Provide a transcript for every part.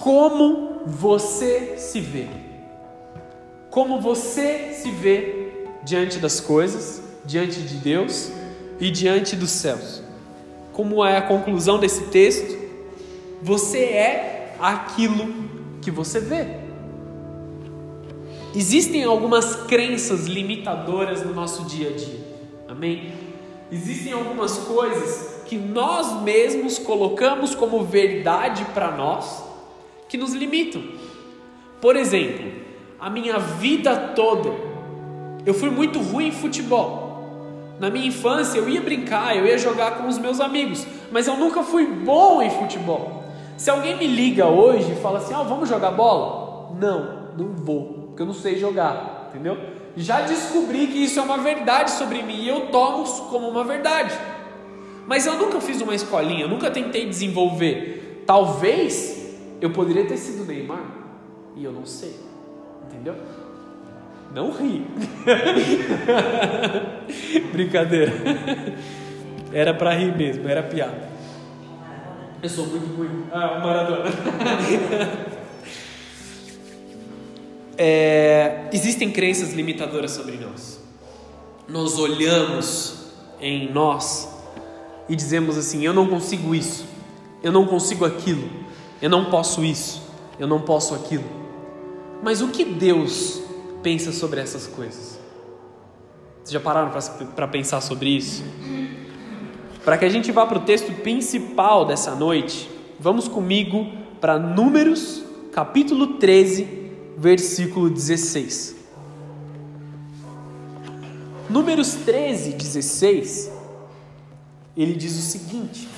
como você se vê. Como você se vê diante das coisas, diante de Deus e diante dos céus. Como é a conclusão desse texto? Você é aquilo que você vê. Existem algumas crenças limitadoras no nosso dia a dia. Amém? Existem algumas coisas que nós mesmos colocamos como verdade para nós que nos limitam. Por exemplo, a minha vida toda eu fui muito ruim em futebol. Na minha infância eu ia brincar, eu ia jogar com os meus amigos, mas eu nunca fui bom em futebol. Se alguém me liga hoje e fala assim: "Ah, vamos jogar bola?" Não, não vou, porque eu não sei jogar, entendeu? Já descobri que isso é uma verdade sobre mim e eu tomo como uma verdade. Mas eu nunca fiz uma escolinha, nunca tentei desenvolver. Talvez eu poderia ter sido Neymar e eu não sei, entendeu? Não ri. Brincadeira. Era para rir mesmo, era piada. Eu sou muito ruim. Ah, o Maradona. é, existem crenças limitadoras sobre nós. Nós olhamos em nós e dizemos assim: eu não consigo isso, eu não consigo aquilo, eu não posso isso, eu não posso aquilo. Mas o que Deus pensa sobre essas coisas? Vocês já pararam para pensar sobre isso? Para que a gente vá para o texto principal dessa noite, vamos comigo para Números, capítulo 13, versículo 16. Números 13, 16, ele diz o seguinte: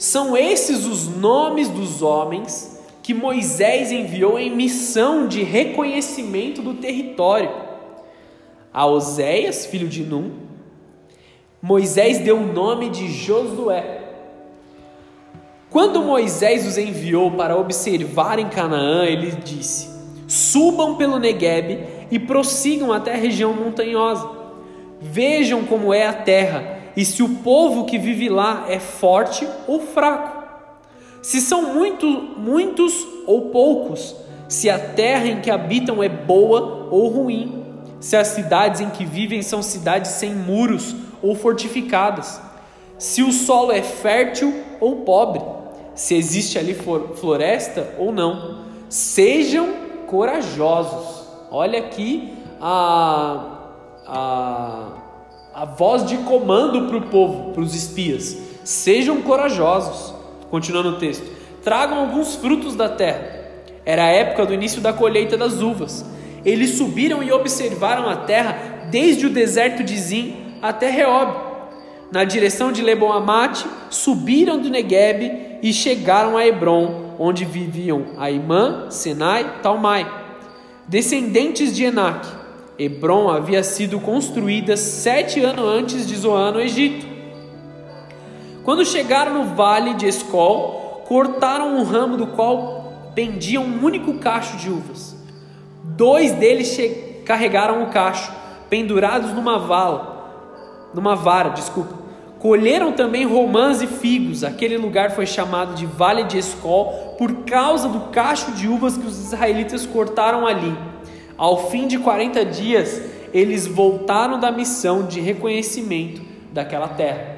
São esses os nomes dos homens que Moisés enviou em missão de reconhecimento do território. A Oséias, filho de Num, Moisés deu o nome de Josué. Quando Moisés os enviou para observar em Canaã, ele disse: Subam pelo Negueb e prossigam até a região montanhosa. Vejam como é a terra e se o povo que vive lá é forte ou fraco se são muito, muitos ou poucos, se a terra em que habitam é boa ou ruim, se as cidades em que vivem são cidades sem muros ou fortificadas, se o solo é fértil ou pobre, se existe ali floresta ou não. Sejam corajosos. Olha aqui a, a, a voz de comando para o povo, para os espias. Sejam corajosos. Continuando o texto: Tragam alguns frutos da terra. Era a época do início da colheita das uvas. Eles subiram e observaram a terra desde o deserto de Zim até Reob. Na direção de Leboamate, subiram do Negueb e chegaram a Hebron, onde viviam Aimã, Senai Talmai, descendentes de Enac. Hebron havia sido construída sete anos antes de Zoar no Egito. Quando chegaram no vale de Escol, cortaram um ramo do qual pendia um único cacho de uvas. Dois deles carregaram o cacho, pendurados numa vala, numa vara, desculpa. Colheram também romãs e figos. Aquele lugar foi chamado de Vale de Escol por causa do cacho de uvas que os israelitas cortaram ali. Ao fim de 40 dias, eles voltaram da missão de reconhecimento daquela terra.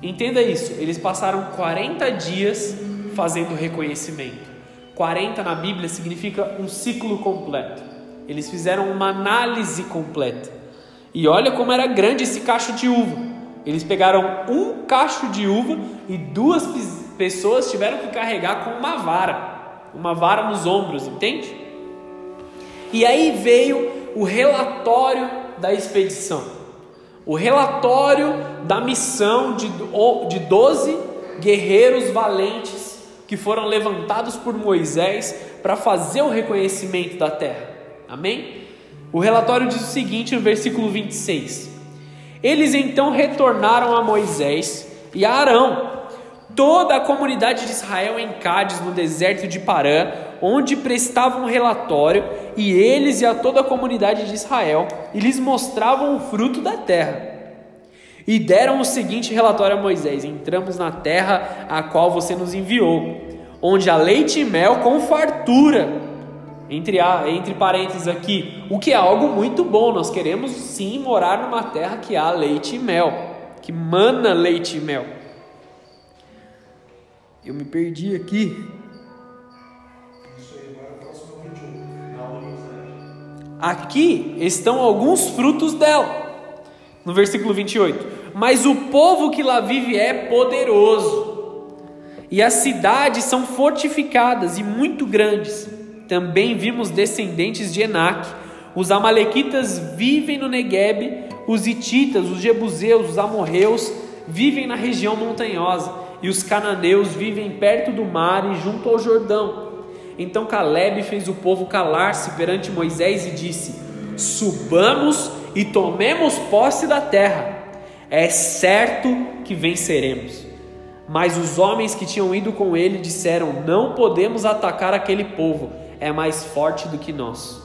Entenda isso, eles passaram 40 dias fazendo reconhecimento. 40 na Bíblia significa um ciclo completo. Eles fizeram uma análise completa. E olha como era grande esse cacho de uva. Eles pegaram um cacho de uva e duas pessoas tiveram que carregar com uma vara, uma vara nos ombros, entende? E aí veio o relatório da expedição o relatório da missão de, de 12 guerreiros valentes que foram levantados por Moisés para fazer o reconhecimento da terra. Amém? O relatório diz o seguinte no versículo 26: Eles então retornaram a Moisés e a Arão, toda a comunidade de Israel em Cádiz, no deserto de Parã, onde prestavam um relatório, e eles e a toda a comunidade de Israel, e lhes mostravam o fruto da terra. E deram o seguinte relatório a Moisés: Entramos na terra a qual você nos enviou. onde há leite e mel com fartura. Entre, a, entre parênteses aqui, o que é algo muito bom. Nós queremos sim morar numa terra que há leite e mel, que mana leite e mel. Eu me perdi aqui. Aqui estão alguns frutos dela. No versículo 28. Mas o povo que lá vive é poderoso, e as cidades são fortificadas e muito grandes. Também vimos descendentes de Enac. Os amalequitas vivem no Negueb, os ititas, os jebuseus, os amorreus vivem na região montanhosa, e os cananeus vivem perto do mar e junto ao Jordão. Então Caleb fez o povo calar-se perante Moisés e disse: Subamos e tomemos posse da terra. É certo que venceremos. Mas os homens que tinham ido com ele disseram: Não podemos atacar aquele povo, é mais forte do que nós.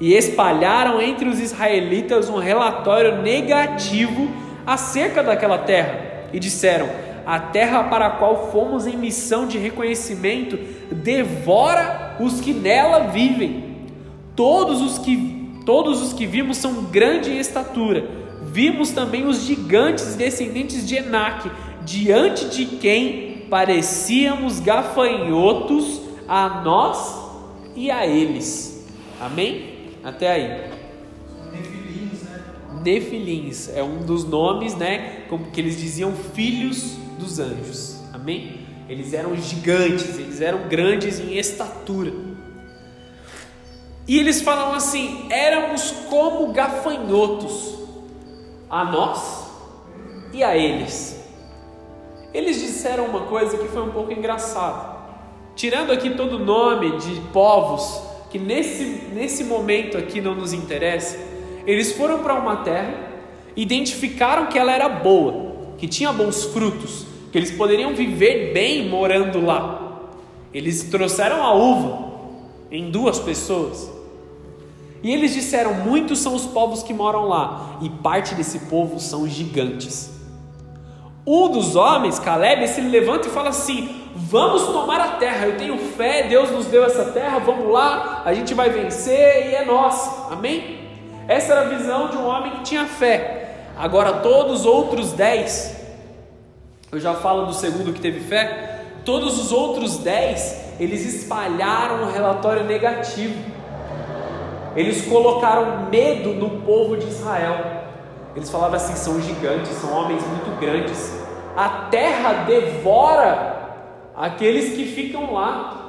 E espalharam entre os israelitas um relatório negativo acerca daquela terra, e disseram: A terra para a qual fomos em missão de reconhecimento devora os que nela vivem. Todos os que, todos os que vimos são grandes em estatura. Vimos também os gigantes descendentes de Enaque, diante de quem parecíamos gafanhotos a nós e a eles. Amém? Até aí. Nefilins, né? Nefilins é um dos nomes, né? Como que eles diziam filhos dos anjos. Amém? Eles eram gigantes, eles eram grandes em estatura. E eles falam assim: éramos como gafanhotos, a nós e a eles. Eles disseram uma coisa que foi um pouco engraçada. Tirando aqui todo o nome de povos que nesse, nesse momento aqui não nos interessa, eles foram para uma terra, identificaram que ela era boa, que tinha bons frutos, que eles poderiam viver bem morando lá. Eles trouxeram a uva em duas pessoas. E eles disseram: Muitos são os povos que moram lá, e parte desse povo são gigantes. Um dos homens, Caleb, se levanta e fala assim: Vamos tomar a terra. Eu tenho fé, Deus nos deu essa terra, vamos lá, a gente vai vencer e é nossa. Amém? Essa era a visão de um homem que tinha fé. Agora, todos os outros dez, eu já falo do segundo que teve fé, todos os outros dez, eles espalharam um relatório negativo. Eles colocaram medo no povo de Israel. Eles falavam assim: são gigantes, são homens muito grandes. A terra devora aqueles que ficam lá.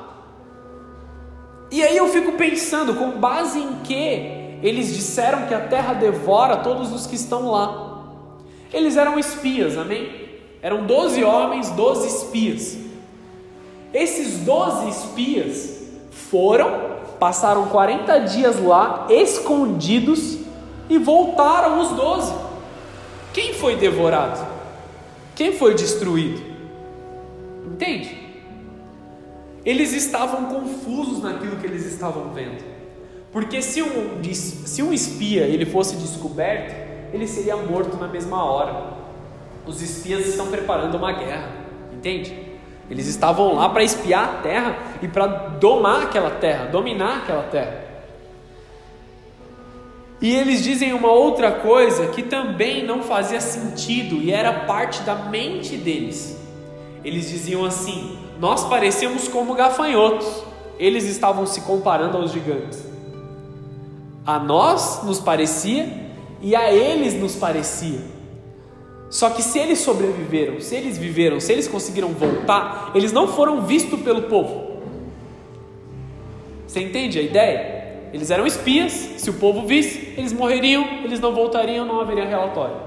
E aí eu fico pensando, com base em que eles disseram que a terra devora todos os que estão lá? Eles eram espias, amém? Eram doze homens, doze espias. Esses doze espias foram, passaram 40 dias lá, escondidos, e voltaram os doze. Quem foi devorado? Quem foi destruído? Entende? Eles estavam confusos naquilo que eles estavam vendo. Porque se um, se um espia ele fosse descoberto, ele seria morto na mesma hora. Os espias estão preparando uma guerra, entende? Eles estavam lá para espiar a terra e para domar aquela terra, dominar aquela terra. E eles dizem uma outra coisa que também não fazia sentido e era parte da mente deles. Eles diziam assim: Nós parecemos como gafanhotos. Eles estavam se comparando aos gigantes. A nós nos parecia e a eles nos parecia. Só que se eles sobreviveram, se eles viveram, se eles conseguiram voltar, eles não foram vistos pelo povo. Você entende a ideia? Eles eram espias, se o povo visse, eles morreriam, eles não voltariam, não haveria relatório.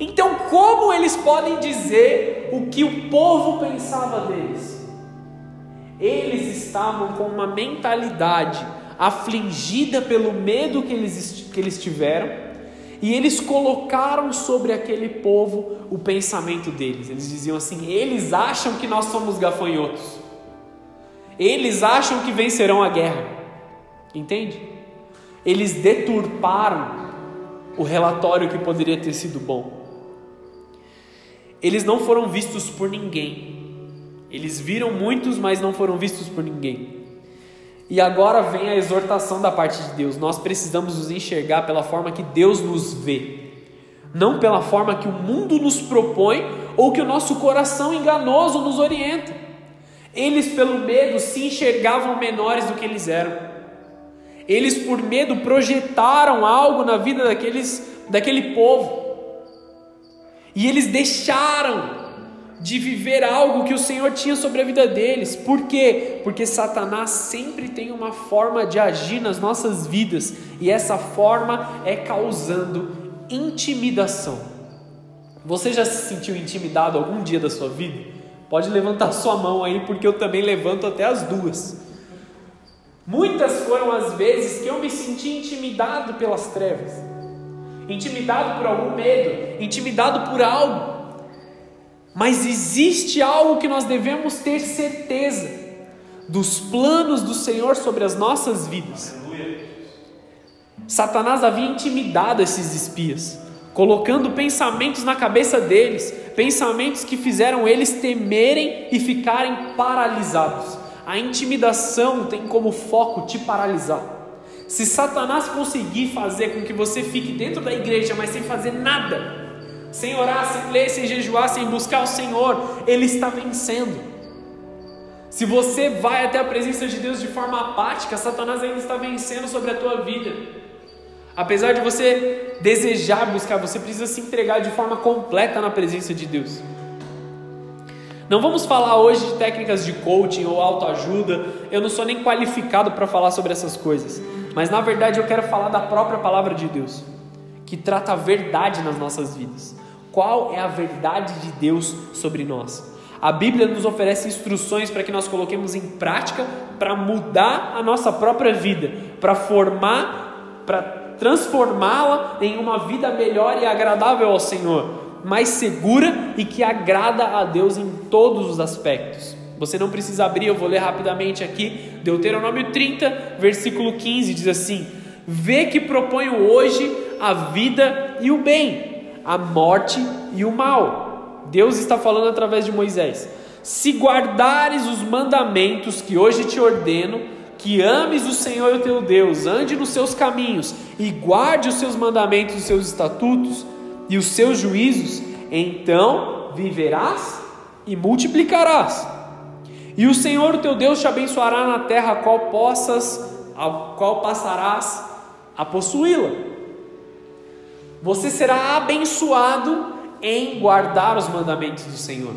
Então, como eles podem dizer o que o povo pensava deles? Eles estavam com uma mentalidade afligida pelo medo que eles, que eles tiveram, e eles colocaram sobre aquele povo o pensamento deles. Eles diziam assim: eles acham que nós somos gafanhotos, eles acham que vencerão a guerra. Entende? Eles deturparam o relatório que poderia ter sido bom. Eles não foram vistos por ninguém. Eles viram muitos, mas não foram vistos por ninguém. E agora vem a exortação da parte de Deus. Nós precisamos nos enxergar pela forma que Deus nos vê, não pela forma que o mundo nos propõe ou que o nosso coração enganoso nos orienta. Eles, pelo medo, se enxergavam menores do que eles eram. Eles, por medo, projetaram algo na vida daqueles, daquele povo. E eles deixaram de viver algo que o Senhor tinha sobre a vida deles. Por quê? Porque Satanás sempre tem uma forma de agir nas nossas vidas, e essa forma é causando intimidação. Você já se sentiu intimidado algum dia da sua vida? Pode levantar sua mão aí, porque eu também levanto até as duas. Muitas foram as vezes que eu me senti intimidado pelas trevas, intimidado por algum medo, intimidado por algo. Mas existe algo que nós devemos ter certeza dos planos do Senhor sobre as nossas vidas. Satanás havia intimidado esses espias, colocando pensamentos na cabeça deles, pensamentos que fizeram eles temerem e ficarem paralisados. A intimidação tem como foco te paralisar. Se Satanás conseguir fazer com que você fique dentro da igreja, mas sem fazer nada, sem orar, sem ler, sem jejuar, sem buscar o Senhor, Ele está vencendo. Se você vai até a presença de Deus de forma apática, Satanás ainda está vencendo sobre a tua vida. Apesar de você desejar buscar, você precisa se entregar de forma completa na presença de Deus. Não vamos falar hoje de técnicas de coaching ou autoajuda, eu não sou nem qualificado para falar sobre essas coisas, mas na verdade eu quero falar da própria palavra de Deus que trata a verdade nas nossas vidas. Qual é a verdade de Deus sobre nós? A Bíblia nos oferece instruções para que nós coloquemos em prática para mudar a nossa própria vida, para formar, para transformá-la em uma vida melhor e agradável ao Senhor, mais segura e que agrada a Deus em todos os aspectos. Você não precisa abrir, eu vou ler rapidamente aqui. Deuteronômio 30, versículo 15 diz assim: Vê que proponho hoje a vida e o bem, a morte e o mal. Deus está falando através de Moisés. Se guardares os mandamentos que hoje te ordeno, que ames o Senhor o teu Deus, ande nos seus caminhos e guarde os seus mandamentos, os seus estatutos e os seus juízos, então viverás e multiplicarás. E o Senhor o teu Deus te abençoará na terra a qual possas, a qual passarás a possuí-la você será abençoado em guardar os mandamentos do Senhor.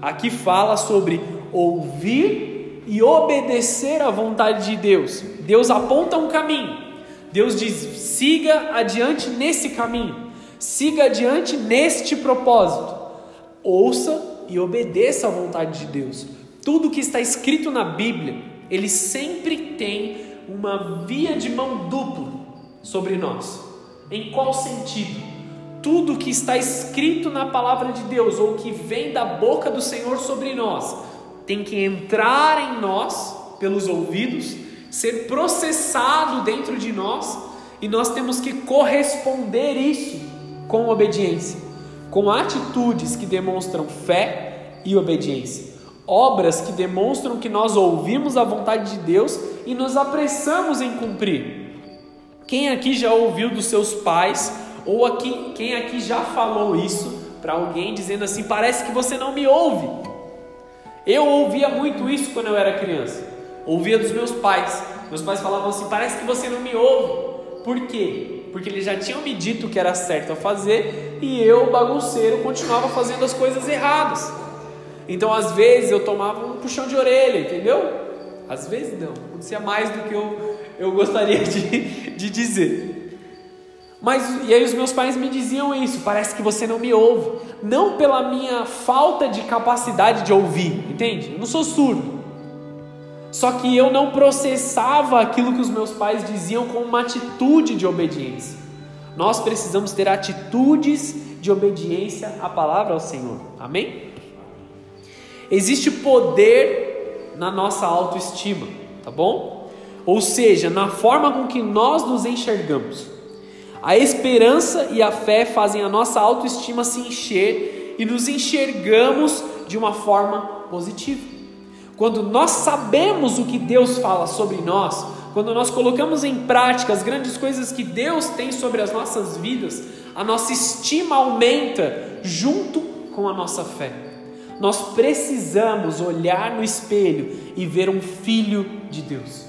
Aqui fala sobre ouvir e obedecer à vontade de Deus. Deus aponta um caminho. Deus diz: siga adiante nesse caminho, siga adiante neste propósito. Ouça e obedeça à vontade de Deus. Tudo que está escrito na Bíblia, ele sempre tem uma via de mão dupla sobre nós. Em qual sentido? Tudo que está escrito na palavra de Deus ou que vem da boca do Senhor sobre nós tem que entrar em nós pelos ouvidos, ser processado dentro de nós e nós temos que corresponder isso com obediência, com atitudes que demonstram fé e obediência, obras que demonstram que nós ouvimos a vontade de Deus e nos apressamos em cumprir. Quem aqui já ouviu dos seus pais, ou aqui, quem aqui já falou isso para alguém dizendo assim: parece que você não me ouve? Eu ouvia muito isso quando eu era criança, ouvia dos meus pais. Meus pais falavam assim: parece que você não me ouve. Por quê? Porque eles já tinham me dito que era certo a fazer e eu, bagunceiro, continuava fazendo as coisas erradas. Então, às vezes, eu tomava um puxão de orelha, entendeu? Às vezes não, acontecia mais do que eu eu gostaria de, de dizer. Mas e aí os meus pais me diziam isso, parece que você não me ouve, não pela minha falta de capacidade de ouvir, entende? Eu não sou surdo. Só que eu não processava aquilo que os meus pais diziam com uma atitude de obediência. Nós precisamos ter atitudes de obediência à palavra ao Senhor. Amém? Existe poder na nossa autoestima, tá bom? Ou seja, na forma com que nós nos enxergamos. A esperança e a fé fazem a nossa autoestima se encher e nos enxergamos de uma forma positiva. Quando nós sabemos o que Deus fala sobre nós, quando nós colocamos em prática as grandes coisas que Deus tem sobre as nossas vidas, a nossa estima aumenta junto com a nossa fé. Nós precisamos olhar no espelho e ver um filho de Deus,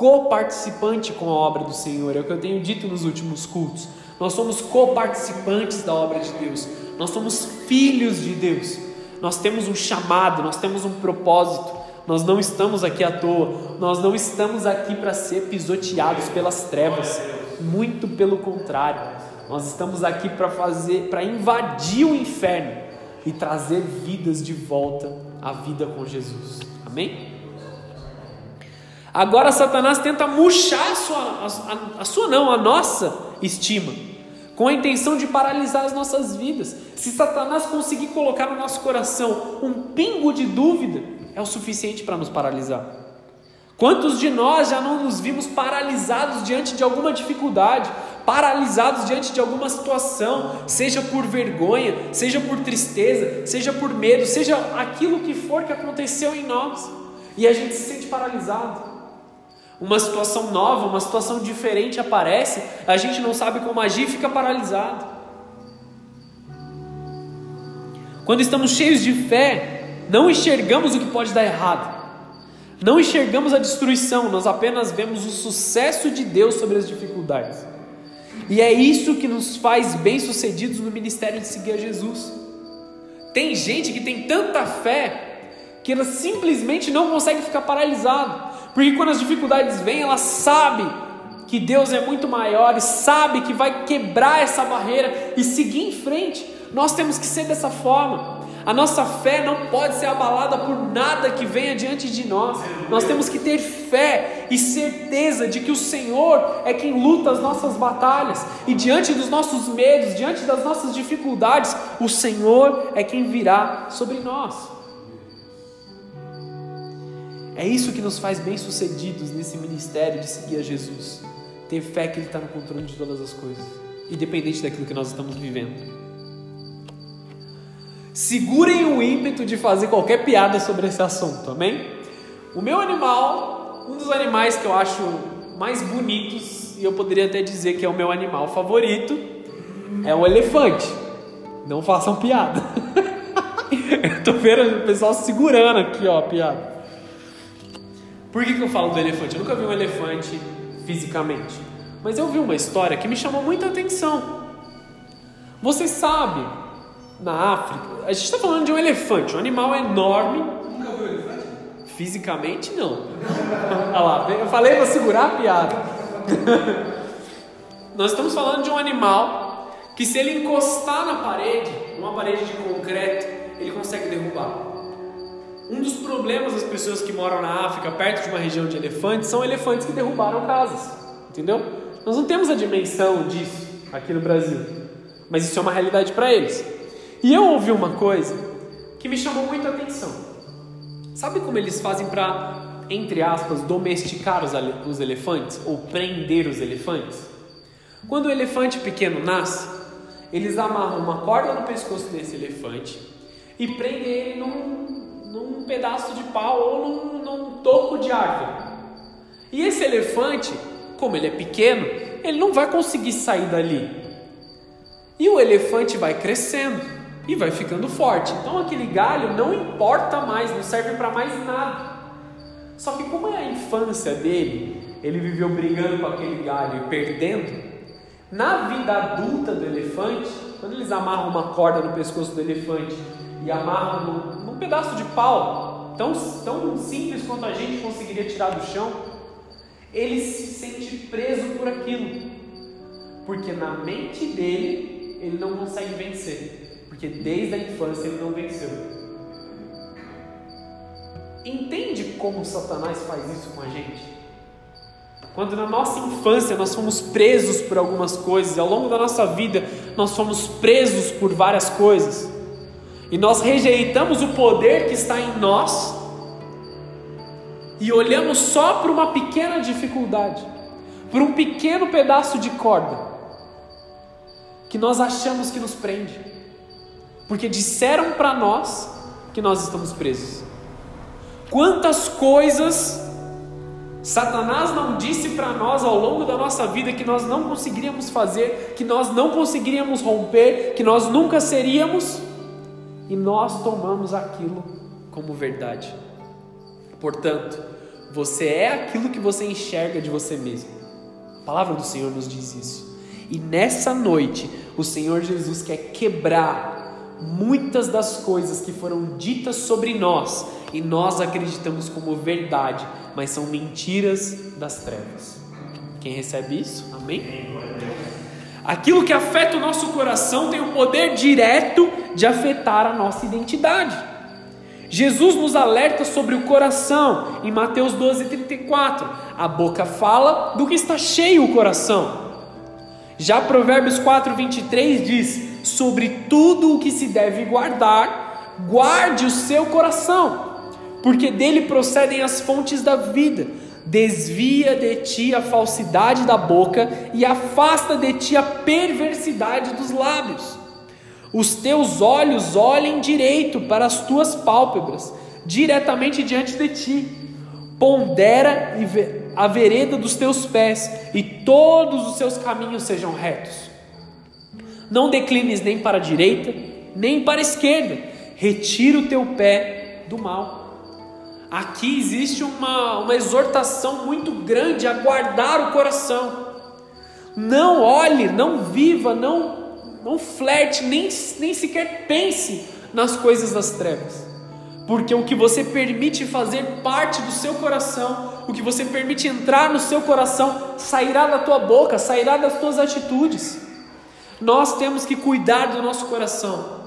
coparticipante com a obra do Senhor, é o que eu tenho dito nos últimos cultos. Nós somos coparticipantes da obra de Deus, nós somos filhos de Deus, nós temos um chamado, nós temos um propósito. Nós não estamos aqui à toa, nós não estamos aqui para ser pisoteados pelas trevas, muito pelo contrário. Nós estamos aqui para fazer, para invadir o inferno e trazer vidas de volta à vida com Jesus. Amém? Agora Satanás tenta murchar a sua, a, a sua não, a nossa estima, com a intenção de paralisar as nossas vidas. Se Satanás conseguir colocar no nosso coração um pingo de dúvida, é o suficiente para nos paralisar. Quantos de nós já não nos vimos paralisados diante de alguma dificuldade, paralisados diante de alguma situação, seja por vergonha, seja por tristeza, seja por medo, seja aquilo que for que aconteceu em nós, e a gente se sente paralisado. Uma situação nova, uma situação diferente aparece, a gente não sabe como agir fica paralisado. Quando estamos cheios de fé, não enxergamos o que pode dar errado. Não enxergamos a destruição, nós apenas vemos o sucesso de Deus sobre as dificuldades. E é isso que nos faz bem-sucedidos no ministério de seguir a Jesus. Tem gente que tem tanta fé que ela simplesmente não consegue ficar paralisada, porque quando as dificuldades vêm, ela sabe que Deus é muito maior e sabe que vai quebrar essa barreira e seguir em frente. Nós temos que ser dessa forma. A nossa fé não pode ser abalada por nada que venha diante de nós. Nós temos que ter fé e certeza de que o Senhor é quem luta as nossas batalhas. E diante dos nossos medos, diante das nossas dificuldades, o Senhor é quem virá sobre nós. É isso que nos faz bem-sucedidos nesse ministério de seguir a Jesus. Ter fé que Ele está no controle de todas as coisas, independente daquilo que nós estamos vivendo segurem o ímpeto de fazer qualquer piada sobre esse assunto, amém? O meu animal, um dos animais que eu acho mais bonitos, e eu poderia até dizer que é o meu animal favorito, é o elefante. Não façam piada. eu tô vendo o pessoal segurando aqui, ó, a piada. Por que, que eu falo do elefante? Eu nunca vi um elefante fisicamente, mas eu vi uma história que me chamou muita atenção. Você sabe na África. A gente está falando de um elefante, um animal enorme. Nunca viu elefante? Fisicamente, não. Olha lá, eu falei para segurar a piada. Nós estamos falando de um animal que, se ele encostar na parede, uma parede de concreto, ele consegue derrubar. Um dos problemas das pessoas que moram na África, perto de uma região de elefantes, são elefantes que derrubaram casas. Entendeu? Nós não temos a dimensão disso aqui no Brasil, mas isso é uma realidade para eles. E eu ouvi uma coisa que me chamou muita atenção. Sabe como eles fazem para, entre aspas, domesticar os, os elefantes ou prender os elefantes? Quando o elefante pequeno nasce, eles amarram uma corda no pescoço desse elefante e prendem ele num, num pedaço de pau ou num, num toco de árvore. E esse elefante, como ele é pequeno, ele não vai conseguir sair dali. E o elefante vai crescendo e vai ficando forte. Então aquele galho não importa mais, não serve para mais nada. Só que como é a infância dele, ele viveu brigando com aquele galho e perdendo. Na vida adulta do elefante, quando eles amarram uma corda no pescoço do elefante e amarram pedaço de pau, tão, tão simples quanto a gente conseguiria tirar do chão, ele se sente preso por aquilo, porque na mente dele ele não consegue vencer porque desde a infância ele não venceu. Entende como Satanás faz isso com a gente? Quando na nossa infância nós fomos presos por algumas coisas, ao longo da nossa vida nós fomos presos por várias coisas, e nós rejeitamos o poder que está em nós, e olhamos só para uma pequena dificuldade, por um pequeno pedaço de corda, que nós achamos que nos prende porque disseram para nós que nós estamos presos? Quantas coisas Satanás não disse para nós ao longo da nossa vida que nós não conseguiríamos fazer, que nós não conseguiríamos romper, que nós nunca seríamos, e nós tomamos aquilo como verdade. Portanto, você é aquilo que você enxerga de você mesmo. A palavra do Senhor nos diz isso. E nessa noite, o Senhor Jesus quer quebrar muitas das coisas que foram ditas sobre nós e nós acreditamos como verdade, mas são mentiras das trevas. Quem recebe isso? Amém? Aquilo que afeta o nosso coração tem o poder direto de afetar a nossa identidade. Jesus nos alerta sobre o coração em Mateus 12:34. A boca fala do que está cheio o coração. Já Provérbios 4:23 diz: sobre tudo o que se deve guardar, guarde o seu coração, porque dele procedem as fontes da vida. Desvia de ti a falsidade da boca e afasta de ti a perversidade dos lábios. Os teus olhos olhem direito para as tuas pálpebras, diretamente diante de ti. Pondera a vereda dos teus pés, e todos os seus caminhos sejam retos. Não declines nem para a direita, nem para a esquerda. Retira o teu pé do mal. Aqui existe uma, uma exortação muito grande a guardar o coração. Não olhe, não viva, não, não flerte, nem, nem sequer pense nas coisas das trevas. Porque o que você permite fazer parte do seu coração, o que você permite entrar no seu coração, sairá da tua boca, sairá das tuas atitudes. Nós temos que cuidar do nosso coração.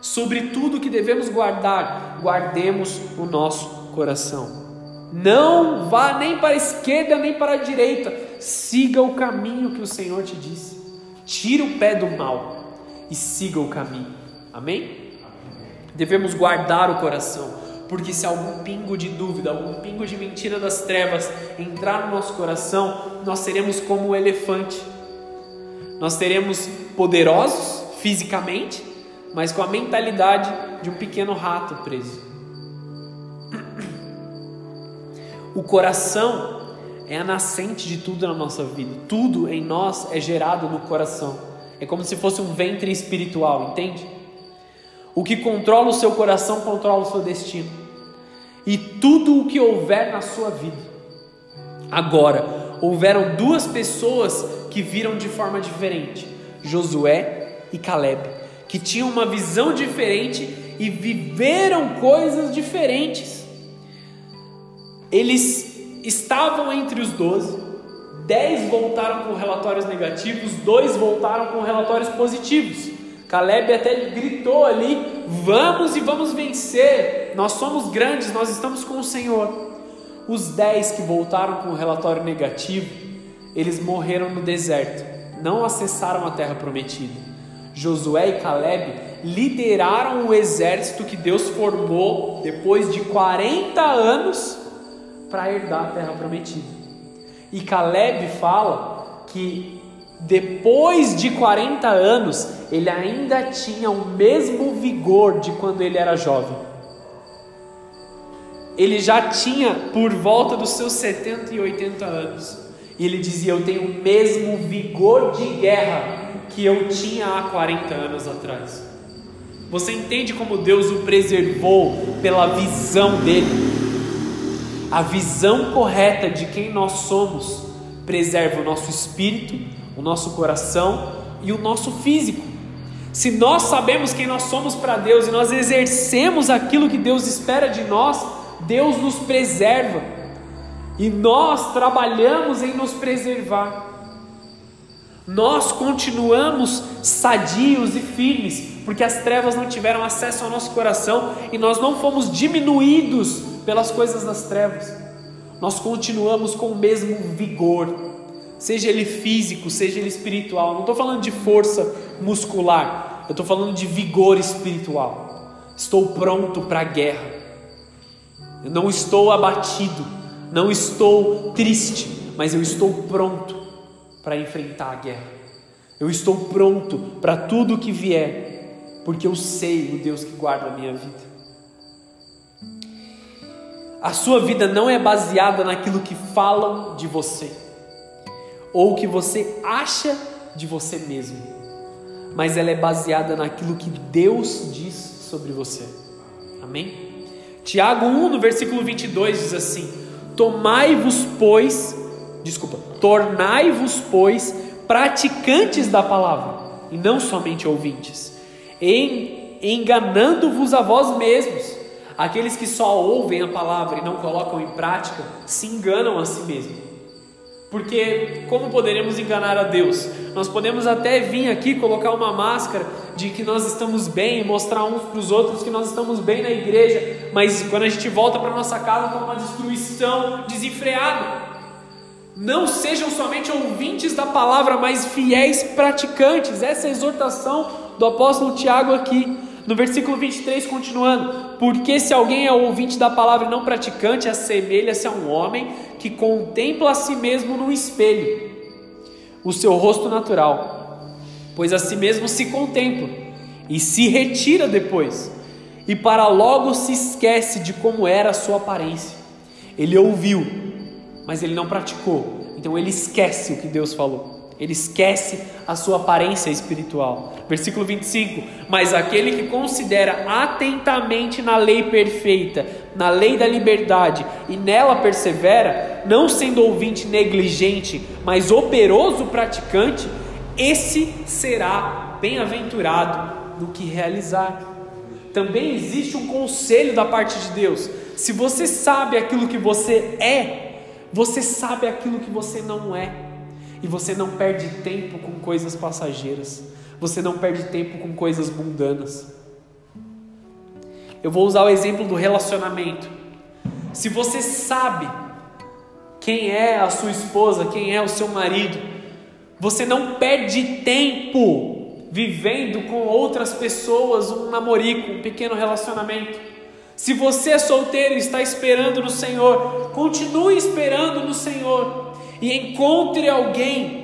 Sobre tudo que devemos guardar, guardemos o nosso coração. Não vá nem para a esquerda nem para a direita. Siga o caminho que o Senhor te disse. Tire o pé do mal e siga o caminho. Amém? Devemos guardar o coração, porque se algum pingo de dúvida, algum pingo de mentira das trevas entrar no nosso coração, nós seremos como o elefante nós teremos poderosos fisicamente, mas com a mentalidade de um pequeno rato preso. O coração é a nascente de tudo na nossa vida. Tudo em nós é gerado no coração. É como se fosse um ventre espiritual, entende? O que controla o seu coração controla o seu destino. E tudo o que houver na sua vida. Agora, houveram duas pessoas que viram de forma diferente, Josué e Caleb, que tinham uma visão diferente e viveram coisas diferentes. Eles estavam entre os doze, dez voltaram com relatórios negativos, dois voltaram com relatórios positivos. Caleb até gritou ali: Vamos e vamos vencer, nós somos grandes, nós estamos com o Senhor. Os dez que voltaram com o relatório negativo eles morreram no deserto, não acessaram a terra prometida. Josué e Caleb lideraram o exército que Deus formou depois de 40 anos para herdar a terra prometida. E Caleb fala que depois de 40 anos, ele ainda tinha o mesmo vigor de quando ele era jovem. Ele já tinha por volta dos seus 70 e 80 anos. E ele dizia: Eu tenho o mesmo vigor de guerra que eu tinha há 40 anos atrás. Você entende como Deus o preservou pela visão dele? A visão correta de quem nós somos preserva o nosso espírito, o nosso coração e o nosso físico. Se nós sabemos quem nós somos para Deus e nós exercemos aquilo que Deus espera de nós, Deus nos preserva e nós trabalhamos em nos preservar. Nós continuamos sadios e firmes, porque as trevas não tiveram acesso ao nosso coração e nós não fomos diminuídos pelas coisas das trevas. Nós continuamos com o mesmo vigor, seja ele físico, seja ele espiritual. Não estou falando de força muscular, eu estou falando de vigor espiritual. Estou pronto para a guerra, eu não estou abatido não estou triste, mas eu estou pronto para enfrentar a guerra. Eu estou pronto para tudo o que vier, porque eu sei o Deus que guarda a minha vida. a sua vida não é baseada naquilo que falam de você ou que você acha de você mesmo, mas ela é baseada naquilo que Deus diz sobre você. Amém? Tiago 1, no versículo 22 diz assim: Tomai-vos, pois, desculpa, tornai-vos, pois, praticantes da palavra, e não somente ouvintes, enganando-vos a vós mesmos. Aqueles que só ouvem a palavra e não colocam em prática se enganam a si mesmos. Porque como poderemos enganar a Deus? Nós podemos até vir aqui colocar uma máscara de que nós estamos bem e mostrar uns para os outros que nós estamos bem na igreja, mas quando a gente volta para nossa casa está uma destruição desenfreada. Não sejam somente ouvintes da palavra, mas fiéis praticantes. Essa é a exortação do apóstolo Tiago aqui. No versículo 23, continuando: Porque se alguém é ouvinte da palavra e não praticante, assemelha-se a um homem que contempla a si mesmo no espelho, o seu rosto natural, pois a si mesmo se contempla e se retira depois, e para logo se esquece de como era a sua aparência. Ele ouviu, mas ele não praticou, então ele esquece o que Deus falou. Ele esquece a sua aparência espiritual. Versículo 25: Mas aquele que considera atentamente na lei perfeita, na lei da liberdade, e nela persevera, não sendo ouvinte negligente, mas operoso praticante, esse será bem-aventurado no que realizar. Também existe um conselho da parte de Deus. Se você sabe aquilo que você é, você sabe aquilo que você não é. E você não perde tempo com coisas passageiras. Você não perde tempo com coisas mundanas. Eu vou usar o exemplo do relacionamento. Se você sabe quem é a sua esposa, quem é o seu marido, você não perde tempo vivendo com outras pessoas um namorico, um pequeno relacionamento. Se você é solteiro e está esperando no Senhor, continue esperando no Senhor e encontre alguém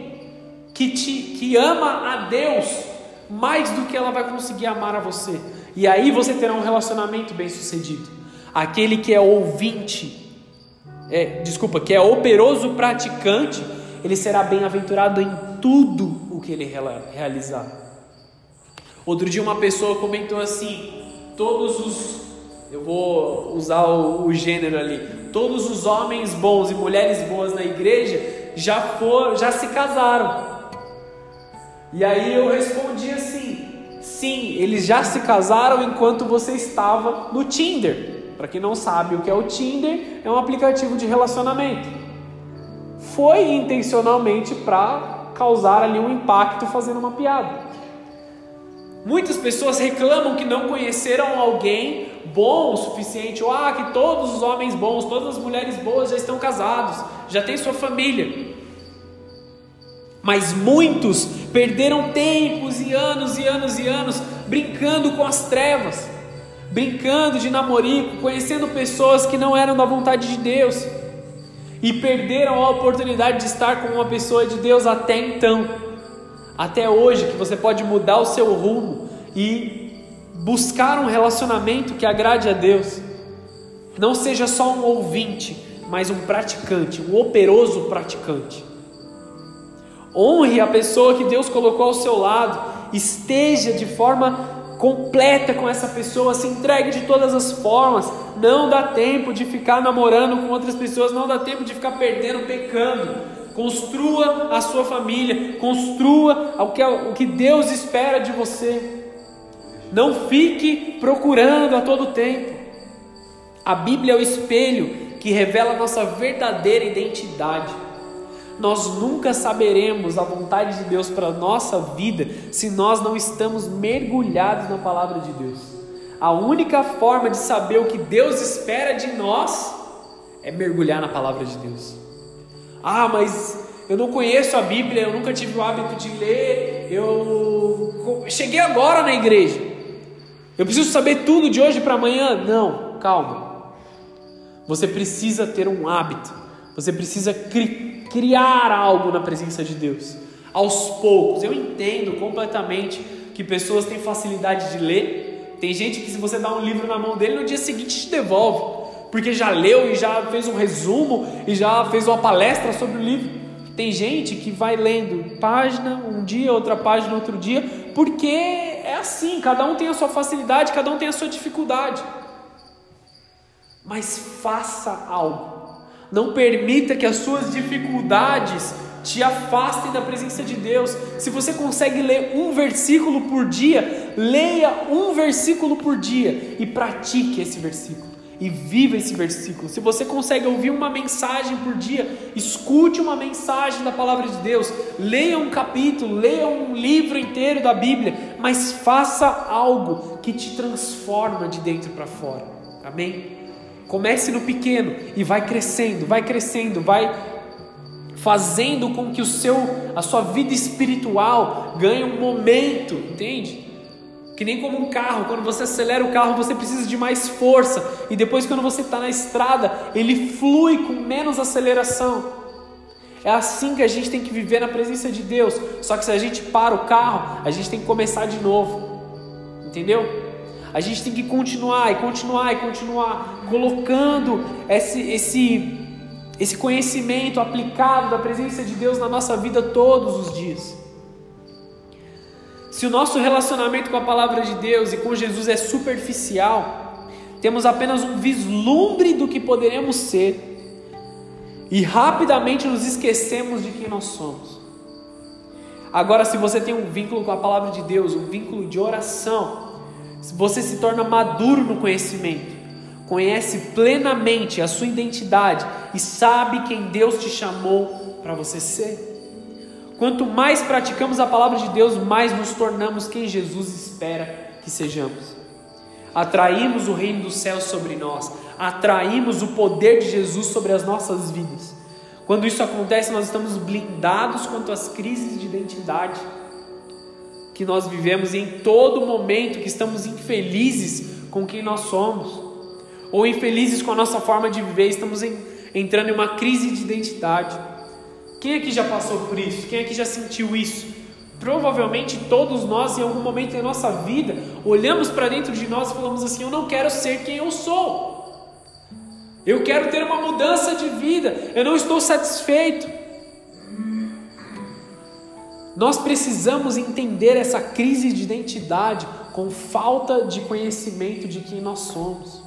que te que ama a Deus mais do que ela vai conseguir amar a você. E aí você terá um relacionamento bem-sucedido. Aquele que é ouvinte, é, desculpa, que é operoso praticante, ele será bem-aventurado em tudo o que ele realizar. Outro dia uma pessoa comentou assim: todos os eu vou usar o, o, gênero ali. Todos os homens bons e mulheres boas na igreja já foram, já se casaram. E aí eu respondi assim: sim, eles já se casaram enquanto você estava no Tinder. Para quem não sabe o que é o Tinder, é um aplicativo de relacionamento. Foi intencionalmente para causar ali um impacto fazendo uma piada. Muitas pessoas reclamam que não conheceram alguém bom o suficiente, ou ah, que todos os homens bons, todas as mulheres boas já estão casados, já têm sua família. Mas muitos perderam tempos e anos e anos e anos brincando com as trevas, brincando de namorico, conhecendo pessoas que não eram da vontade de Deus e perderam a oportunidade de estar com uma pessoa de Deus até então, até hoje, que você pode mudar o seu rumo e buscar um relacionamento que agrade a Deus. Não seja só um ouvinte, mas um praticante, um operoso praticante. Honre a pessoa que Deus colocou ao seu lado, esteja de forma completa com essa pessoa, se entregue de todas as formas. Não dá tempo de ficar namorando com outras pessoas, não dá tempo de ficar perdendo, pecando. Construa a sua família, construa o que, o que Deus espera de você. Não fique procurando a todo tempo. A Bíblia é o espelho que revela nossa verdadeira identidade. Nós nunca saberemos a vontade de Deus para a nossa vida se nós não estamos mergulhados na palavra de Deus. A única forma de saber o que Deus espera de nós é mergulhar na palavra de Deus. Ah, mas eu não conheço a Bíblia, eu nunca tive o hábito de ler, eu cheguei agora na igreja. Eu preciso saber tudo de hoje para amanhã? Não, calma. Você precisa ter um hábito, você precisa cri criar algo na presença de Deus. Aos poucos, eu entendo completamente que pessoas têm facilidade de ler. Tem gente que, se você dá um livro na mão dele, no dia seguinte te devolve. porque já leu e já fez um resumo e já fez uma palestra sobre o livro. Tem gente que vai lendo página um dia, outra página outro dia, porque é assim, cada um tem a sua facilidade, cada um tem a sua dificuldade. Mas faça algo. Não permita que as suas dificuldades te afastem da presença de Deus. Se você consegue ler um versículo por dia, leia um versículo por dia e pratique esse versículo. E viva esse versículo. Se você consegue ouvir uma mensagem por dia, escute uma mensagem da palavra de Deus, leia um capítulo, leia um livro inteiro da Bíblia, mas faça algo que te transforma de dentro para fora. Amém? Comece no pequeno e vai crescendo, vai crescendo, vai fazendo com que o seu, a sua vida espiritual ganhe um momento, entende? Que nem como um carro, quando você acelera o carro, você precisa de mais força, e depois, quando você está na estrada, ele flui com menos aceleração. É assim que a gente tem que viver na presença de Deus. Só que se a gente para o carro, a gente tem que começar de novo, entendeu? A gente tem que continuar e continuar e continuar colocando esse, esse, esse conhecimento aplicado da presença de Deus na nossa vida todos os dias. Se o nosso relacionamento com a palavra de Deus e com Jesus é superficial, temos apenas um vislumbre do que poderemos ser e rapidamente nos esquecemos de quem nós somos. Agora, se você tem um vínculo com a palavra de Deus, um vínculo de oração, você se torna maduro no conhecimento, conhece plenamente a sua identidade e sabe quem Deus te chamou para você ser. Quanto mais praticamos a palavra de Deus, mais nos tornamos quem Jesus espera que sejamos. Atraímos o reino dos céus sobre nós, atraímos o poder de Jesus sobre as nossas vidas. Quando isso acontece, nós estamos blindados quanto às crises de identidade que nós vivemos e em todo momento que estamos infelizes com quem nós somos, ou infelizes com a nossa forma de viver, estamos em, entrando em uma crise de identidade. Quem aqui já passou por isso? Quem aqui já sentiu isso? Provavelmente todos nós, em algum momento da nossa vida, olhamos para dentro de nós e falamos assim: Eu não quero ser quem eu sou. Eu quero ter uma mudança de vida. Eu não estou satisfeito. Nós precisamos entender essa crise de identidade com falta de conhecimento de quem nós somos.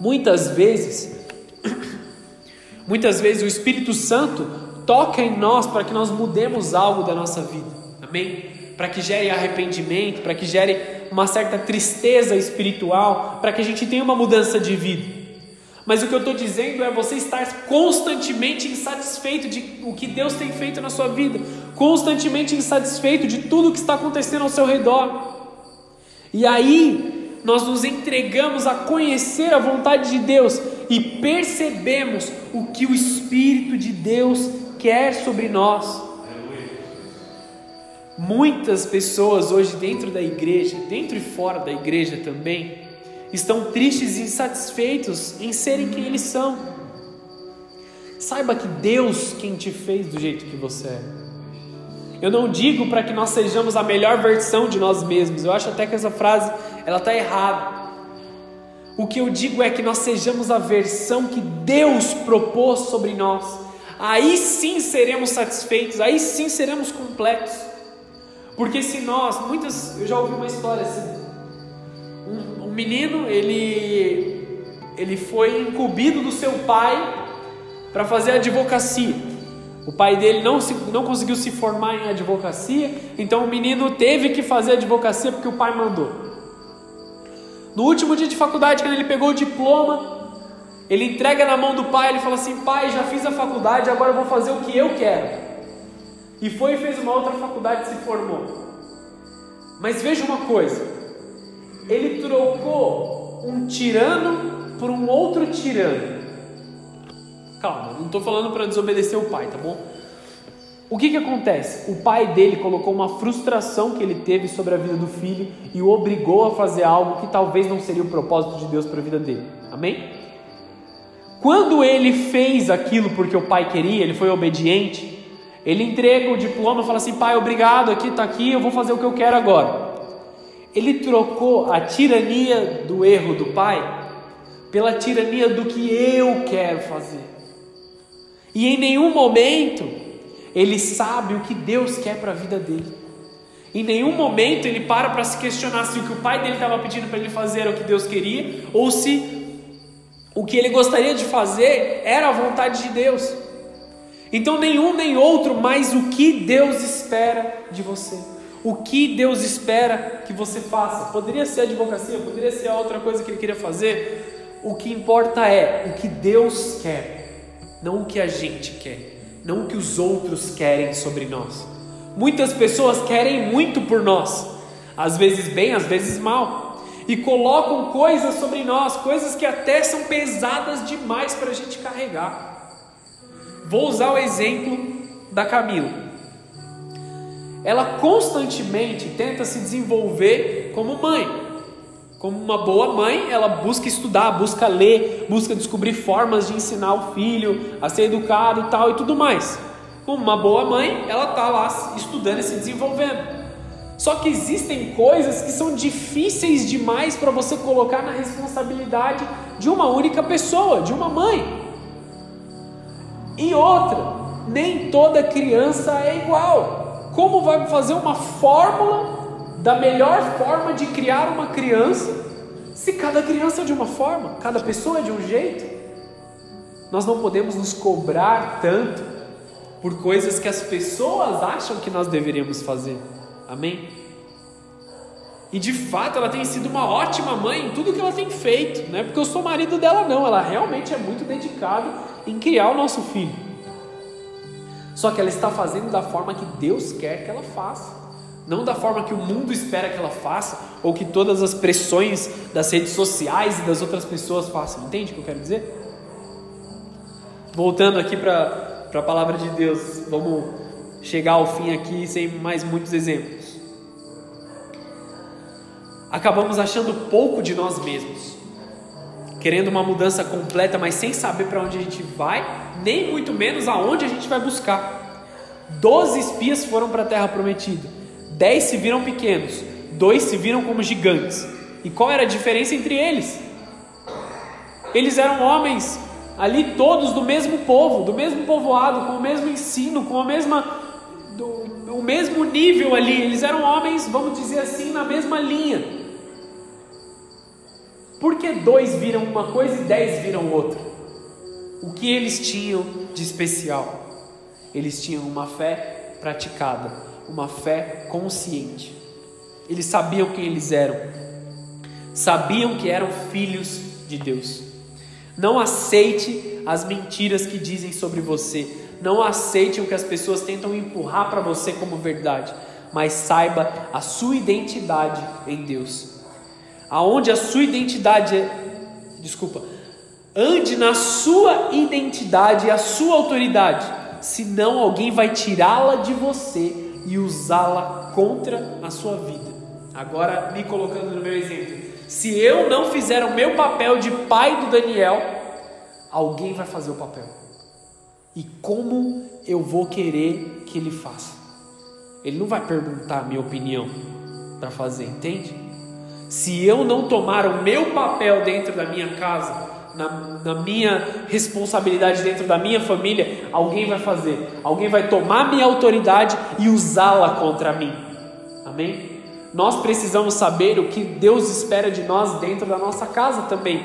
Muitas vezes, muitas vezes o Espírito Santo toca em nós para que nós mudemos algo da nossa vida. Amém? Para que gere arrependimento, para que gere uma certa tristeza espiritual, para que a gente tenha uma mudança de vida. Mas o que eu estou dizendo é você estar constantemente insatisfeito de o que Deus tem feito na sua vida, constantemente insatisfeito de tudo que está acontecendo ao seu redor. E aí nós nos entregamos a conhecer a vontade de Deus e percebemos o que o Espírito de Deus quer sobre nós. Muitas pessoas hoje dentro da igreja, dentro e fora da igreja também, estão tristes e insatisfeitos em serem quem eles são. Saiba que Deus quem te fez do jeito que você é. Eu não digo para que nós sejamos a melhor versão de nós mesmos. Eu acho até que essa frase ela está errada. O que eu digo é que nós sejamos a versão que Deus propôs sobre nós. Aí sim seremos satisfeitos, aí sim seremos completos. Porque se nós, muitas, eu já ouvi uma história assim, menino, ele, ele foi incumbido do seu pai para fazer advocacia. O pai dele não, se, não conseguiu se formar em advocacia, então o menino teve que fazer advocacia porque o pai mandou. No último dia de faculdade, quando ele pegou o diploma, ele entrega na mão do pai, ele fala assim: Pai, já fiz a faculdade, agora vou fazer o que eu quero. E foi e fez uma outra faculdade e se formou. Mas veja uma coisa: ele trocou um tirano por um outro tirano. Calma, não estou falando para desobedecer o pai, tá bom? O que, que acontece? O pai dele colocou uma frustração que ele teve sobre a vida do filho e o obrigou a fazer algo que talvez não seria o propósito de Deus para a vida dele. Amém? Quando ele fez aquilo porque o pai queria, ele foi obediente, ele entrega o diploma e fala assim: pai, obrigado, aqui está aqui, eu vou fazer o que eu quero agora. Ele trocou a tirania do erro do pai pela tirania do que eu quero fazer. E em nenhum momento ele sabe o que Deus quer para a vida dele. Em nenhum momento ele para para se questionar se o que o pai dele estava pedindo para ele fazer era o que Deus queria ou se o que ele gostaria de fazer era a vontade de Deus. Então, nenhum nem outro, mas o que Deus espera de você. O que Deus espera que você faça. Poderia ser advocacia, poderia ser outra coisa que ele queria fazer. O que importa é o que Deus quer, não o que a gente quer, não o que os outros querem sobre nós. Muitas pessoas querem muito por nós, às vezes bem, às vezes mal, e colocam coisas sobre nós, coisas que até são pesadas demais para a gente carregar. Vou usar o exemplo da Camila. Ela constantemente tenta se desenvolver como mãe. Como uma boa mãe, ela busca estudar, busca ler, busca descobrir formas de ensinar o filho a ser educado e tal e tudo mais como uma boa mãe, ela está lá estudando e se desenvolvendo. Só que existem coisas que são difíceis demais para você colocar na responsabilidade de uma única pessoa, de uma mãe. E outra, nem toda criança é igual. Como vai fazer uma fórmula da melhor forma de criar uma criança se cada criança é de uma forma, cada pessoa é de um jeito? Nós não podemos nos cobrar tanto por coisas que as pessoas acham que nós deveríamos fazer. Amém? E de fato ela tem sido uma ótima mãe em tudo que ela tem feito, não é porque eu sou marido dela, não, ela realmente é muito dedicada em criar o nosso filho. Só que ela está fazendo da forma que Deus quer que ela faça, não da forma que o mundo espera que ela faça, ou que todas as pressões das redes sociais e das outras pessoas façam. Entende o que eu quero dizer? Voltando aqui para a palavra de Deus. Vamos chegar ao fim aqui sem mais muitos exemplos. Acabamos achando pouco de nós mesmos, querendo uma mudança completa, mas sem saber para onde a gente vai, nem muito menos aonde a gente vai buscar. Doze espias foram para a terra prometida, dez se viram pequenos, dois se viram como gigantes. E qual era a diferença entre eles? Eles eram homens ali todos do mesmo povo, do mesmo povoado, com o mesmo ensino, com a mesma do, o mesmo nível ali. Eles eram homens, vamos dizer assim, na mesma linha. Por que dois viram uma coisa e dez viram outra? O que eles tinham de especial? Eles tinham uma fé praticada, uma fé consciente. Eles sabiam quem eles eram, sabiam que eram filhos de Deus. Não aceite as mentiras que dizem sobre você. Não aceite o que as pessoas tentam empurrar para você como verdade. Mas saiba a sua identidade em Deus. Aonde a sua identidade é. Desculpa. Ande na sua identidade e a sua autoridade. Senão alguém vai tirá-la de você e usá-la contra a sua vida. Agora, me colocando no meu exemplo. Se eu não fizer o meu papel de pai do Daniel, alguém vai fazer o papel. E como eu vou querer que ele faça? Ele não vai perguntar a minha opinião para fazer, entende? Se eu não tomar o meu papel dentro da minha casa, na, na, minha responsabilidade dentro da minha família, alguém vai fazer. Alguém vai tomar minha autoridade e usá-la contra mim. Amém? Nós precisamos saber o que Deus espera de nós dentro da nossa casa também.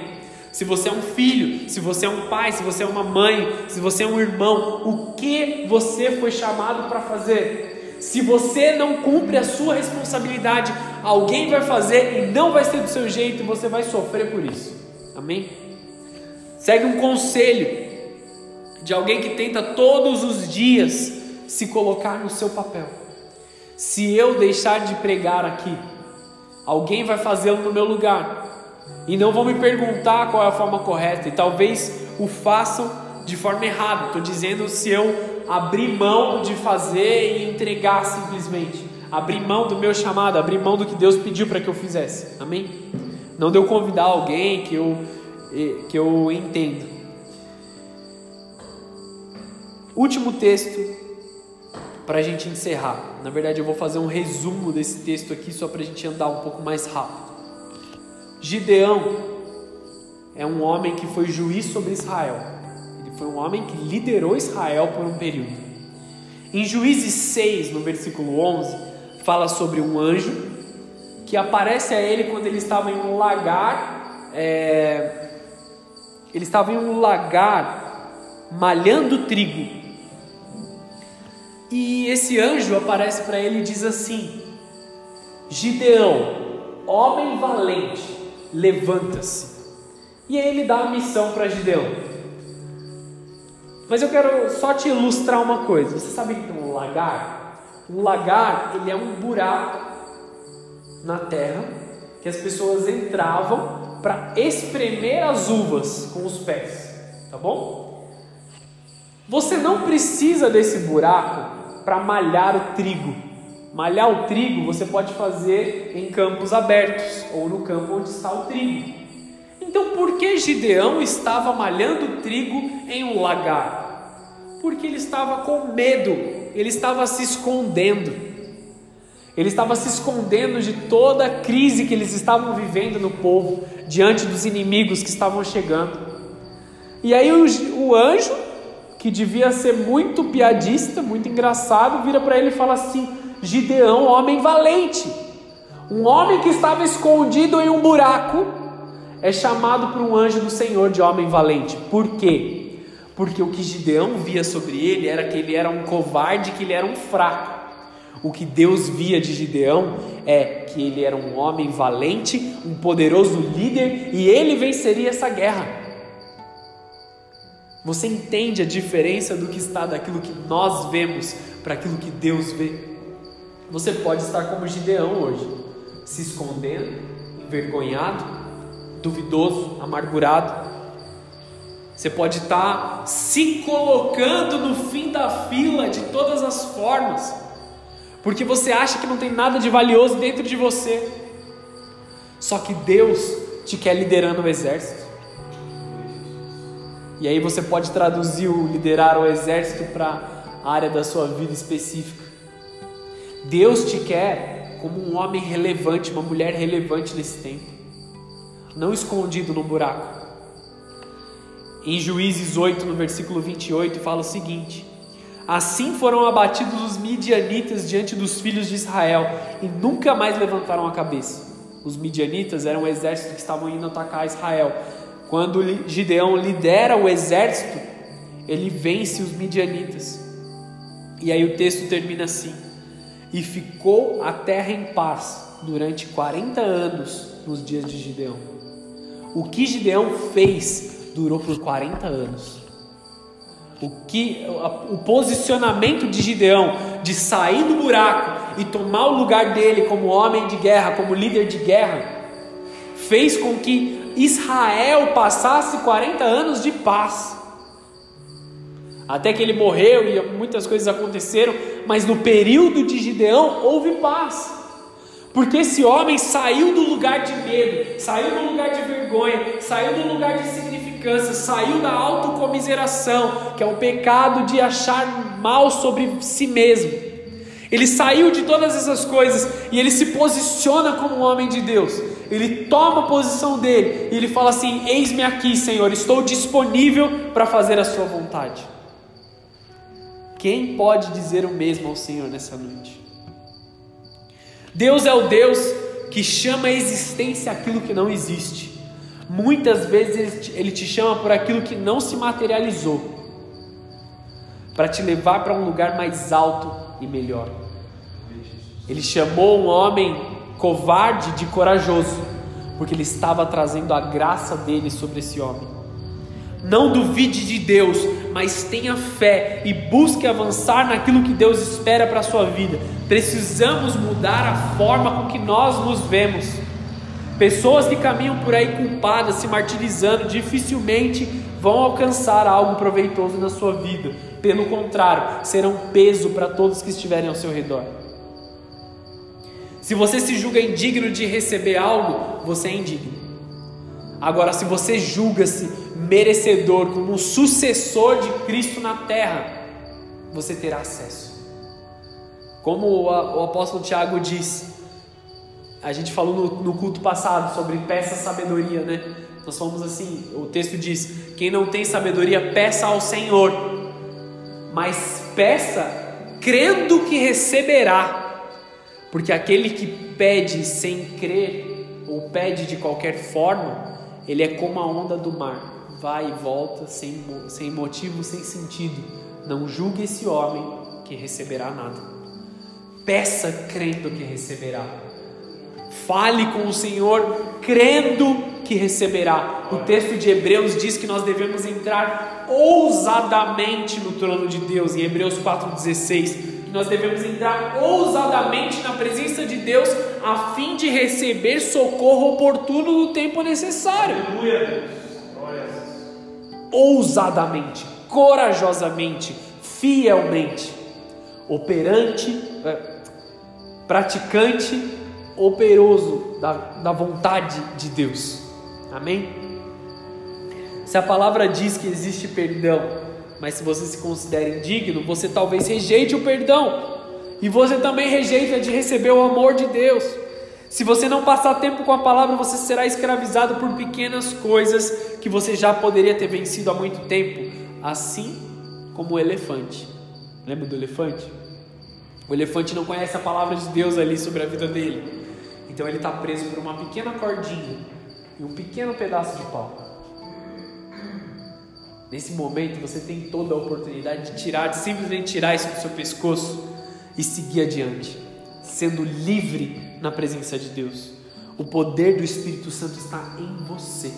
Se você é um filho, se você é um pai, se você é uma mãe, se você é um irmão, o que você foi chamado para fazer? Se você não cumpre a sua responsabilidade, alguém vai fazer e não vai ser do seu jeito e você vai sofrer por isso. Amém? Segue um conselho de alguém que tenta todos os dias se colocar no seu papel. Se eu deixar de pregar aqui, alguém vai fazê-lo no meu lugar. E não vão me perguntar qual é a forma correta, e talvez o façam de forma errada. Estou dizendo se eu abrir mão de fazer e entregar simplesmente, abrir mão do meu chamado, abrir mão do que Deus pediu para que eu fizesse. Amém? Não deu convidar alguém que eu que eu entenda. Último texto para a gente encerrar. Na verdade, eu vou fazer um resumo desse texto aqui só para a gente andar um pouco mais rápido. Gideão, é um homem que foi juiz sobre Israel. Ele foi um homem que liderou Israel por um período. Em Juízes 6, no versículo 11, fala sobre um anjo que aparece a ele quando ele estava em um lagar. É, ele estava em um lagar malhando trigo. E esse anjo aparece para ele e diz assim: Gideão, homem valente, levanta-se. E aí ele dá a missão para Gideão. Mas eu quero só te ilustrar uma coisa. Você sabe que um lagar? Um lagar, ele é um buraco na terra que as pessoas entravam para espremer as uvas com os pés, tá bom? Você não precisa desse buraco para malhar o trigo. Malhar o trigo você pode fazer em campos abertos ou no campo onde está o trigo. Então, por que Gideão estava malhando trigo em um lagar? Porque ele estava com medo, ele estava se escondendo. Ele estava se escondendo de toda a crise que eles estavam vivendo no povo, diante dos inimigos que estavam chegando. E aí o, o anjo, que devia ser muito piadista, muito engraçado, vira para ele e fala assim: Gideão, homem valente, um homem que estava escondido em um buraco, é chamado por um anjo do Senhor de homem valente. Por quê? Porque o que Gideão via sobre ele era que ele era um covarde, que ele era um fraco. O que Deus via de Gideão é que ele era um homem valente, um poderoso líder e ele venceria essa guerra. Você entende a diferença do que está daquilo que nós vemos para aquilo que Deus vê? Você pode estar como Gideão hoje, se escondendo, envergonhado, duvidoso, amargurado. Você pode estar se colocando no fim da fila de todas as formas, porque você acha que não tem nada de valioso dentro de você. Só que Deus te quer liderando o exército. E aí você pode traduzir o liderar o exército para a área da sua vida específica. Deus te quer como um homem relevante, uma mulher relevante nesse tempo, não escondido no buraco. Em Juízes 8, no versículo 28, fala o seguinte: Assim foram abatidos os midianitas diante dos filhos de Israel e nunca mais levantaram a cabeça. Os midianitas eram um exército que estavam indo atacar Israel. Quando Gideão lidera o exército, ele vence os midianitas. E aí o texto termina assim: e ficou a terra em paz durante 40 anos nos dias de Gideão. O que Gideão fez durou por 40 anos. O que o posicionamento de Gideão de sair do buraco e tomar o lugar dele como homem de guerra, como líder de guerra, fez com que Israel passasse 40 anos de paz. Até que ele morreu e muitas coisas aconteceram, mas no período de Gideão houve paz. Porque esse homem saiu do lugar de medo, saiu do lugar de vergonha, saiu do lugar de insignificância, saiu da autocomiseração, que é o pecado de achar mal sobre si mesmo. Ele saiu de todas essas coisas e ele se posiciona como um homem de Deus. Ele toma a posição dele e ele fala assim: Eis-me aqui, Senhor, estou disponível para fazer a sua vontade. Quem pode dizer o mesmo ao Senhor nessa noite? Deus é o Deus que chama a existência aquilo que não existe. Muitas vezes ele te chama por aquilo que não se materializou, para te levar para um lugar mais alto e melhor. Ele chamou um homem covarde de corajoso, porque ele estava trazendo a graça dele sobre esse homem. Não duvide de Deus, mas tenha fé e busque avançar naquilo que Deus espera para a sua vida. Precisamos mudar a forma com que nós nos vemos. Pessoas que caminham por aí culpadas, se martirizando, dificilmente vão alcançar algo proveitoso na sua vida. Pelo contrário, serão peso para todos que estiverem ao seu redor. Se você se julga indigno de receber algo, você é indigno. Agora, se você julga-se merecedor como um sucessor de Cristo na terra, você terá acesso. Como o apóstolo Tiago diz, A gente falou no, no culto passado sobre peça sabedoria, né? Nós falamos assim: o texto diz: quem não tem sabedoria, peça ao Senhor, mas peça crendo que receberá, porque aquele que pede sem crer, ou pede de qualquer forma, ele é como a onda do mar, vai e volta sem, sem motivo, sem sentido. Não julgue esse homem que receberá nada. Peça crendo que receberá. Fale com o Senhor crendo que receberá. O texto de Hebreus diz que nós devemos entrar ousadamente no trono de Deus, em Hebreus 4,16. Que nós devemos entrar ousadamente na presença de Deus a fim de receber socorro oportuno no tempo necessário. Aleluia. Ousadamente, corajosamente, fielmente, operante, é, praticante, operoso da, da vontade de Deus. Amém? Se a palavra diz que existe perdão, mas se você se considera indigno, você talvez rejeite o perdão. E você também rejeita de receber o amor de Deus. Se você não passar tempo com a palavra, você será escravizado por pequenas coisas que você já poderia ter vencido há muito tempo, assim como o elefante. Lembra do elefante? O elefante não conhece a palavra de Deus ali sobre a vida dele. Então ele está preso por uma pequena cordinha e um pequeno pedaço de pau. Nesse momento você tem toda a oportunidade de tirar, de simplesmente tirar isso do seu pescoço e seguir adiante, sendo livre na presença de Deus. O poder do Espírito Santo está em você.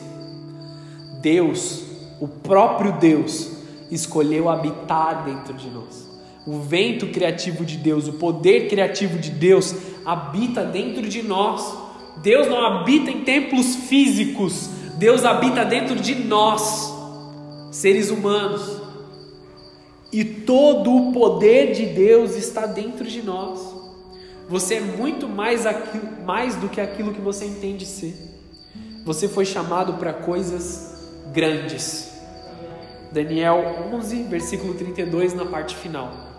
Deus, o próprio Deus, escolheu habitar dentro de nós. O vento criativo de Deus, o poder criativo de Deus habita dentro de nós. Deus não habita em templos físicos, Deus habita dentro de nós, seres humanos. E todo o poder de Deus está dentro de nós. Você é muito mais, aquilo, mais do que aquilo que você entende ser. Você foi chamado para coisas grandes. Daniel 11, versículo 32, na parte final.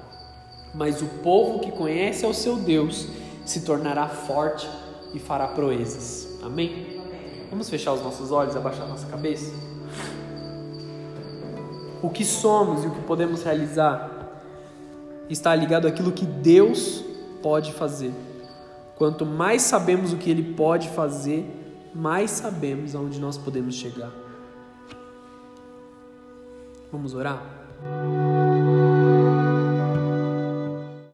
Mas o povo que conhece ao seu Deus se tornará forte e fará proezas. Amém? Vamos fechar os nossos olhos, abaixar nossa cabeça? O que somos e o que podemos realizar está ligado àquilo que Deus pode fazer. Quanto mais sabemos o que Ele pode fazer, mais sabemos aonde nós podemos chegar. Vamos orar?